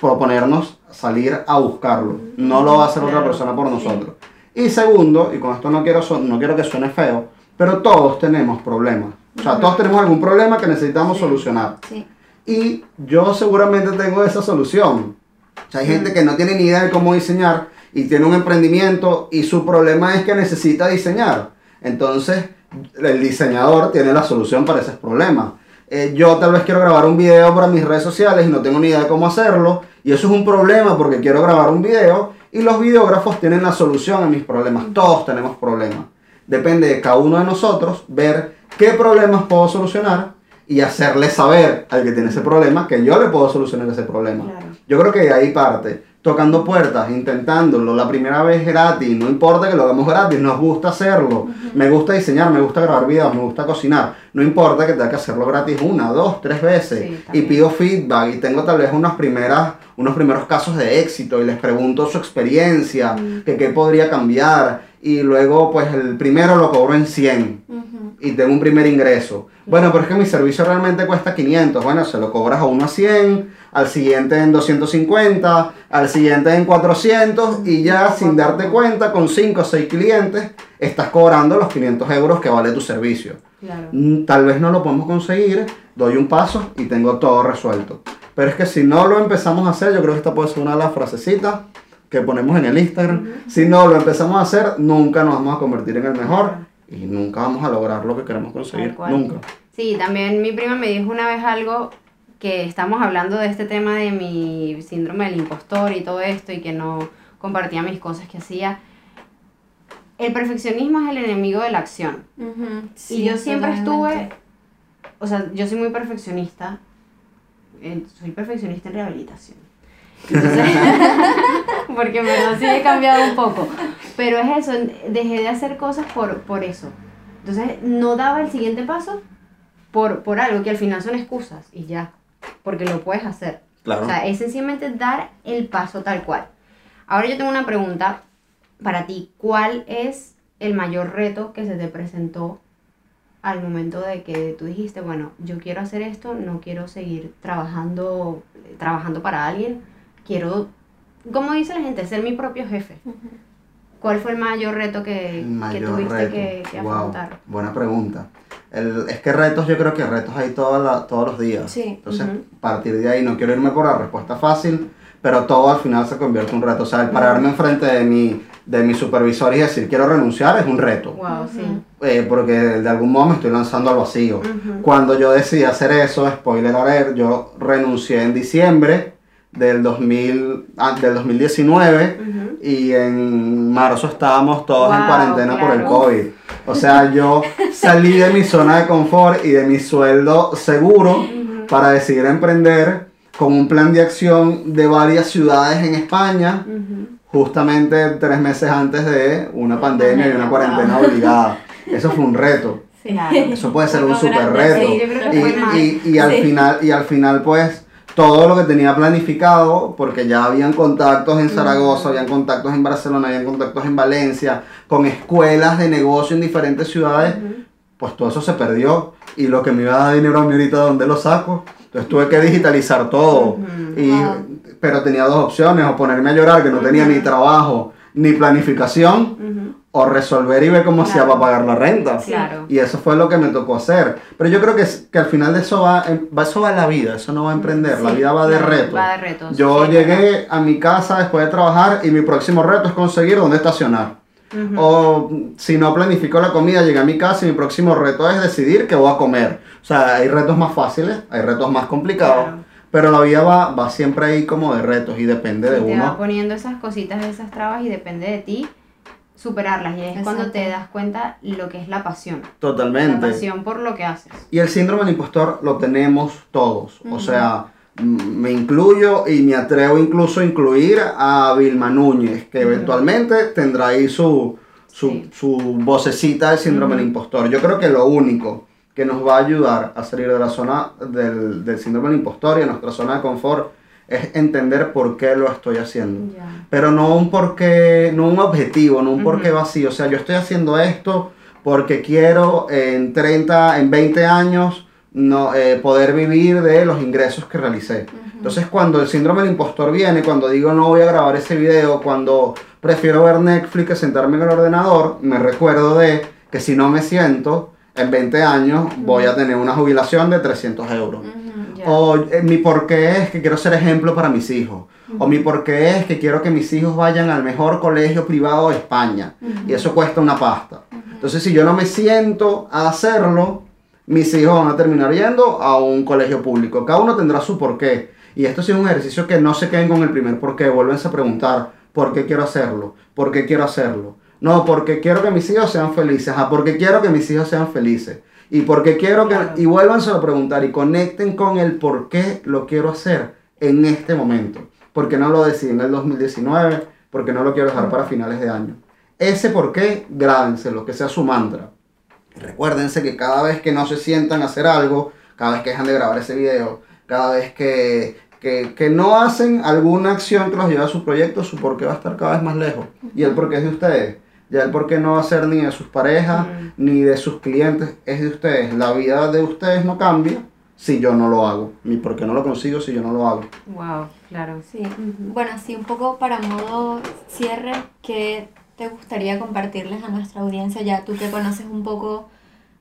proponernos salir a buscarlo. No lo va a hacer otra persona por nosotros. Y segundo, y con esto no quiero, no quiero que suene feo, pero todos tenemos problemas. O sea, todos tenemos algún problema que necesitamos Sí. solucionar. Sí. Y yo seguramente tengo esa solución. O sea, hay gente que no tiene ni idea de cómo diseñar y tiene un emprendimiento y su problema es que necesita diseñar. Entonces, el diseñador tiene la solución para ese problema. Eh, yo tal vez quiero grabar un video para mis redes sociales y no tengo ni idea de cómo hacerlo. Y eso es un problema porque quiero grabar un video y los videógrafos tienen la solución a mis problemas. Todos tenemos problemas. Depende de cada uno de nosotros ver qué problemas puedo solucionar y hacerle saber al que tiene ese problema que yo le puedo solucionar ese problema. Claro. Yo creo que de ahí parte. Tocando puertas, intentándolo, la primera vez gratis, no importa que lo hagamos gratis, nos gusta hacerlo. Me gusta diseñar, me gusta grabar videos, me gusta cocinar. No importa que tenga que hacerlo gratis una, dos, tres veces. Sí, y pido feedback y tengo tal vez unas primeras, unos primeros casos de éxito y les pregunto su experiencia, que qué podría cambiar. Y luego pues el primero lo cobro en 100 Ujú. Y tengo un primer ingreso. Bueno, pero es que mi servicio realmente cuesta 500. Bueno, se lo cobras a uno a 100, al siguiente en 250, al siguiente en 400 y ya sin darte cuenta, con 5 o 6 clientes, estás cobrando los 500 euros que vale tu servicio. Claro. Mm, Tal vez no lo podemos conseguir, doy un paso y tengo todo resuelto. Pero es que si no lo empezamos a hacer, yo creo que esta puede ser una de las frasecitas que ponemos en el Instagram. Si no lo empezamos a hacer, nunca nos vamos a convertir en el mejor y nunca vamos a lograr lo que queremos conseguir. Nunca. Sí, también mi prima me dijo una vez algo que estamos hablando de este tema de mi síndrome del impostor y todo esto y que no compartía mis cosas que hacía. El perfeccionismo es el enemigo de la acción. Ujú. y Sí, yo siempre totalmente. estuve, o sea, yo soy muy perfeccionista, eh, soy perfeccionista en rehabilitación. Entonces, porque en verdad sí he cambiado un poco. Pero es eso, dejé de hacer cosas por, por eso. Entonces no daba el siguiente paso por, por algo que al final son excusas y ya, porque lo puedes hacer. Claro. O sea, es sencillamente dar el paso tal cual. Ahora yo tengo una pregunta para ti. ¿Cuál es el mayor reto que se te presentó al momento de que tú dijiste, bueno, yo quiero hacer esto, no quiero seguir trabajando, trabajando para alguien, quiero, como dice la gente, ser mi propio jefe? Ujú. ¿Cuál fue el mayor reto que, tuviste reto. que, que Wow, afrontar? buena pregunta. el- es que retos, yo creo que retos hay toda la- todos los días. Sí, Entonces, a partir de ahí, no quiero irme por la respuesta fácil, pero todo al final se convierte en un reto. O sea, el pararme enfrente de mi, de mi supervisor y decir quiero renunciar es un reto. Wow, sí. Eh, porque de algún modo me estoy lanzando al vacío. Ujú. Cuando yo decidí hacer eso, spoiler alert, yo renuncié en diciembre del, 2000, ah, del 2019 Ujú. Y en marzo estábamos todos en cuarentena por el. COVID. O sea, yo salí de mi zona de confort y de mi sueldo seguro para decidir emprender con un plan de acción de varias ciudades en España, justamente tres meses antes de una pandemia y una cuarentena obligada. Eso fue un reto. Sí. Claro. Eso puede ser un grande, reto. sí, yo creo que Y, y- y al Sí. final, y al final, pues, todo lo que tenía planificado, porque ya habían contactos en Zaragoza, habían contactos en Barcelona, habían contactos en Valencia, con escuelas de negocio en diferentes ciudades, pues todo eso se perdió. Y lo que me iba a dar dinero a mí ahorita, ¿dónde lo saco? Entonces tuve que digitalizar todo. Y, Wow. Pero tenía dos opciones, o ponerme a llorar, que no tenía ni trabajo, ni planificación. O resolver y ver cómo Claro. para pagar la renta. Claro. Y eso fue lo que me tocó hacer. Pero yo creo que, que al final de eso va, em- va- eso va la vida, eso no va a emprender, la Sí, vida va de claro, retos. va de retos, Yo sí, llegué a mi casa después de trabajar y mi próximo reto es conseguir dónde estacionar. Ujú. O si no planifico la comida, llegué a mi casa y mi próximo reto es decidir qué voy a comer. O sea, hay retos más fáciles, hay retos más complicados, Claro. pero la vida va, va siempre ahí como de retos y depende de Y te va uno. poniendo esas cositas, esas trabas y depende de ti superarlas. Y es cuando te das cuenta lo que es la pasión. La Totalmente. pasión por lo que haces. Y el síndrome del impostor lo tenemos todos. O sea, me incluyo y me atrevo incluso a incluir a Vilma Núñez, que eventualmente tendrá ahí su, su, Sí. su vocecita del síndrome del impostor. Yo creo que lo único que nos va a ayudar a salir de la zona del, del síndrome del impostor y de nuestra zona de confort es entender por qué lo estoy haciendo. Pero no un porqué, no un objetivo, no un porqué vacío. O sea, yo estoy haciendo esto porque quiero en 30, en 20 años no, eh, poder vivir de los ingresos que realicé. Entonces cuando el síndrome del impostor viene, cuando digo no voy a grabar ese video, cuando prefiero ver Netflix que sentarme en el ordenador, me recuerdo de que si no me siento, en 20 años voy a tener una jubilación de 300 euros. O eh, mi porqué es que quiero ser ejemplo para mis hijos. O mi porqué es que quiero que mis hijos vayan al mejor colegio privado de España. Y eso cuesta una pasta. Entonces, si yo no me siento a hacerlo, mis hijos van a terminar yendo a un colegio público. Cada uno tendrá su porqué. Y esto sí es un ejercicio que no se queden con el primer porqué. Vuelvense a preguntar, ¿por qué quiero hacerlo? ¿Por qué quiero hacerlo? No, porque quiero que mis hijos sean felices. Ah, porque quiero que mis hijos sean felices. Y porque quiero que... Y vuélvanse a preguntar y conecten con el por qué lo quiero hacer en este momento. Porque no lo decidí en el 2019, porque no lo quiero dejar para finales de año. Ese por qué, grábenselo, que sea su mantra. Y Recuérdense que cada vez que no se sientan a hacer algo, cada vez que dejan de grabar ese video, cada vez que, que, que no hacen alguna acción que los lleve a su proyecto, su por qué va a estar cada vez más lejos. Y el por qué es de ustedes. Ya el por qué no va a ser ni de sus parejas, Mm. ni de sus clientes, es de ustedes. La vida de ustedes no cambia si yo no lo hago. Ni por qué no lo consigo si yo no lo hago. Wow, claro. Sí. Bueno, así un poco para modo cierre, ¿qué te gustaría compartirles a nuestra audiencia? Ya tú que conoces un poco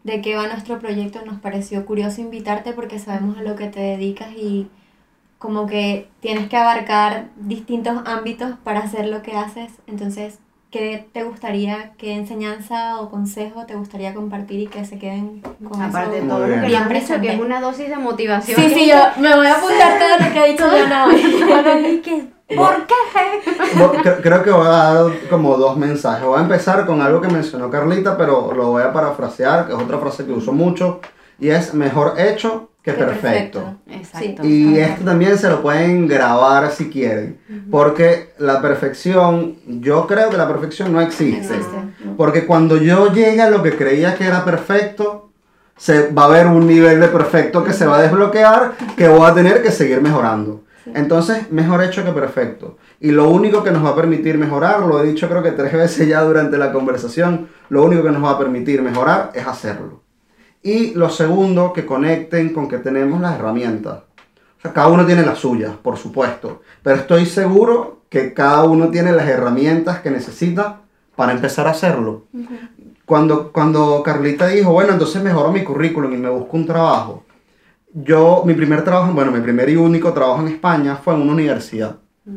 de qué va nuestro proyecto, nos pareció curioso invitarte porque sabemos a lo que te dedicas y como que tienes que abarcar distintos ámbitos para hacer lo que haces. Entonces, ¿qué te gustaría, qué enseñanza o consejo te gustaría compartir y que se queden con Aparte de eso? todo Muy lo que han dicho, que es una dosis de motivación. Sí, sí, yo me voy a apuntar todo lo que ha dicho Leona hoy. ¿Por qué? Creo que voy a dar como dos mensajes. Voy a empezar con algo que mencionó Carlita, pero lo voy a parafrasear, que es otra frase que uso mucho, y es mejor hecho Qué perfecto. Exacto. Y esto también se lo pueden grabar si quieren, porque la perfección, yo creo que la perfección no existe. Existe. Porque cuando yo llegue a lo que creía que era perfecto, se va a haber un nivel de perfecto que se va a desbloquear que voy a tener que seguir mejorando. Entonces, mejor hecho que perfecto. Y lo único que nos va a permitir mejorar, lo he dicho creo que tres veces ya durante la conversación, lo único que nos va a permitir mejorar es hacerlo. Y lo segundo, que conecten con que tenemos las herramientas. O sea, cada uno tiene las suyas, por supuesto. Pero estoy seguro que cada uno tiene las herramientas que necesita para empezar a hacerlo. cuando, cuando Carlita dijo, bueno, entonces mejoro mi currículum y me busco un trabajo, yo, mi primer trabajo, bueno, mi primer y único trabajo en España fue en una universidad. Mm.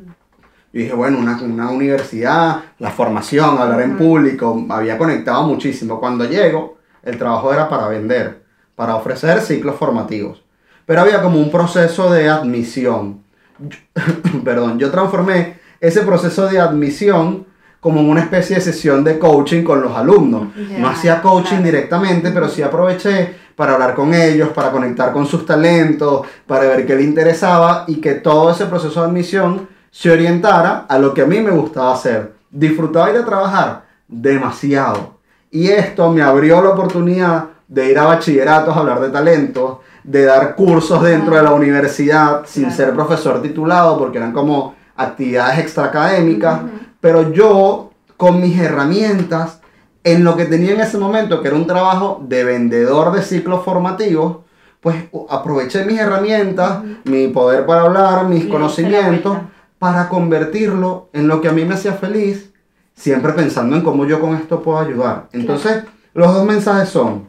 Yo dije, bueno, una, una universidad, la formación, hablar en público, me había conectado muchísimo. Cuando llego, el trabajo era para vender, para ofrecer ciclos formativos. Pero había como un proceso de admisión. Yo- perdón, yo transformé ese proceso de admisión como en una especie de sesión de coaching con los alumnos. No hacía coaching claro. directamente, pero sí aproveché para hablar con ellos, para conectar con sus talentos, para ver qué le interesaba y que todo ese proceso de admisión se orientara a lo que a mí me gustaba hacer. Disfrutaba ir a trabajar demasiado. Y esto me abrió la oportunidad de ir a bachilleratos a hablar de talentos, de dar cursos dentro de la universidad sin Claro. ser profesor titulado, porque eran como actividades extraacadémicas, Ujú. pero yo con mis herramientas, en lo que tenía en ese momento, que era un trabajo de vendedor de ciclos formativos, pues aproveché mis herramientas, mi poder para hablar, mis conocimientos, para convertirlo en lo que a mí me hacía feliz, siempre pensando en cómo yo con esto puedo ayudar. Entonces, los dos mensajes son,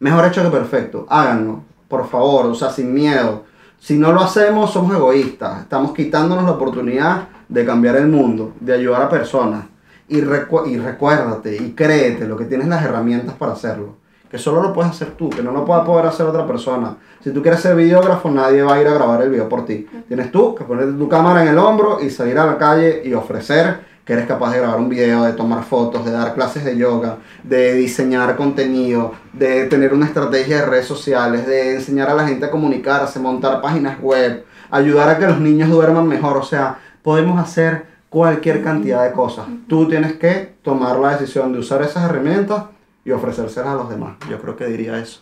mejor hecho que perfecto, háganlo, por favor, o sea, sin miedo. Si no lo hacemos, somos egoístas, estamos quitándonos la oportunidad de cambiar el mundo, de ayudar a personas. Y, recu- y recuérdate y créete lo que tienes las herramientas para hacerlo. Que solo lo puedes hacer tú, que no lo pueda poder hacer otra persona. Si tú quieres ser videógrafo, nadie va a ir a grabar el video por ti. Tienes tú que ponerte tu cámara en el hombro y salir a la calle y ofrecer que eres capaz de grabar un video, de tomar fotos, de dar clases de yoga, de diseñar contenido, de tener una estrategia de redes sociales, de enseñar a la gente a comunicarse, montar páginas web, ayudar a que los niños duerman mejor. O sea, podemos hacer cualquier cantidad de cosas. Tú tienes que tomar la decisión de usar esas herramientas y ofrecérselas a los demás. Yo creo que diría eso.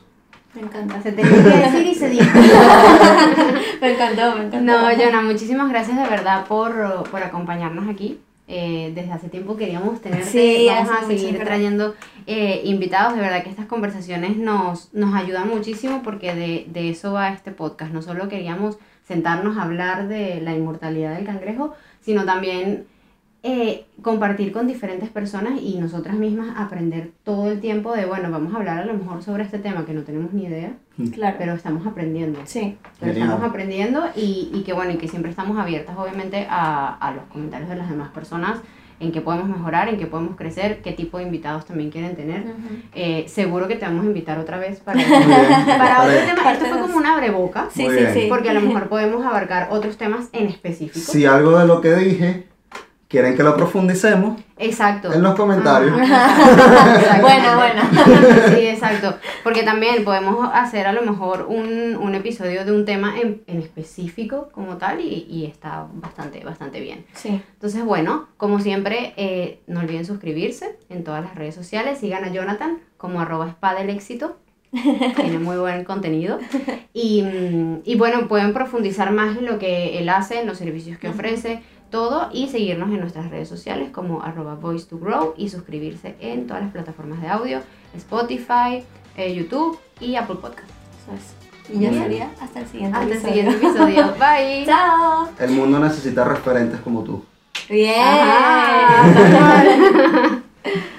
Me encanta. Se tenía que decir y se dijo. Me encantó, me encantó. No, Jonah, muchísimas gracias de verdad por, por acompañarnos aquí. Eh, desde hace tiempo queríamos tenerte, Sí, vamos a seguir trayendo eh, invitados. De verdad que estas conversaciones nos, nos ayudan muchísimo porque de, de eso va este podcast. No solo queríamos sentarnos a hablar de la inmortalidad del cangrejo, sino también eh, compartir con diferentes personas y nosotras mismas aprender todo el tiempo de, bueno, vamos a hablar a lo mejor sobre este tema que no tenemos ni idea, Claro. pero estamos aprendiendo. Sí. Pero Genial. estamos aprendiendo y, y que bueno, y que siempre estamos abiertas obviamente a, a los comentarios de las demás personas, en qué podemos mejorar, en qué podemos crecer, qué tipo de invitados también quieren tener. Ujú. Eh, seguro que te vamos a invitar otra vez para, bien. para otro tema. Esto fue como una abreboca, Sí, sí, sí. porque a lo mejor podemos abarcar otros temas en específico. Si algo de lo que dije quieren que lo profundicemos, Exacto. en los comentarios. Ajá. Exactamente. Buena, buena. Sí, exacto. Porque también podemos hacer a lo mejor un, un episodio de un tema en, en específico como tal y, y está bastante, bastante bien. Sí. Entonces, bueno, como siempre, eh, no olviden suscribirse en todas las redes sociales. Sigan a Jonathan como arroba espada del éxito. Tiene muy buen contenido. Y, y bueno, pueden profundizar más en lo que él hace, en los servicios que ofrece, todo. Y seguirnos en nuestras redes sociales como arroba voice to grow y suscribirse en todas las plataformas de audio, Spotify, eh, YouTube y Apple Podcast. Eso es. Y ya Bien. sería hasta el siguiente Hasta el siguiente episodio. Bye. Chao. El mundo necesita referentes como tú. Bien.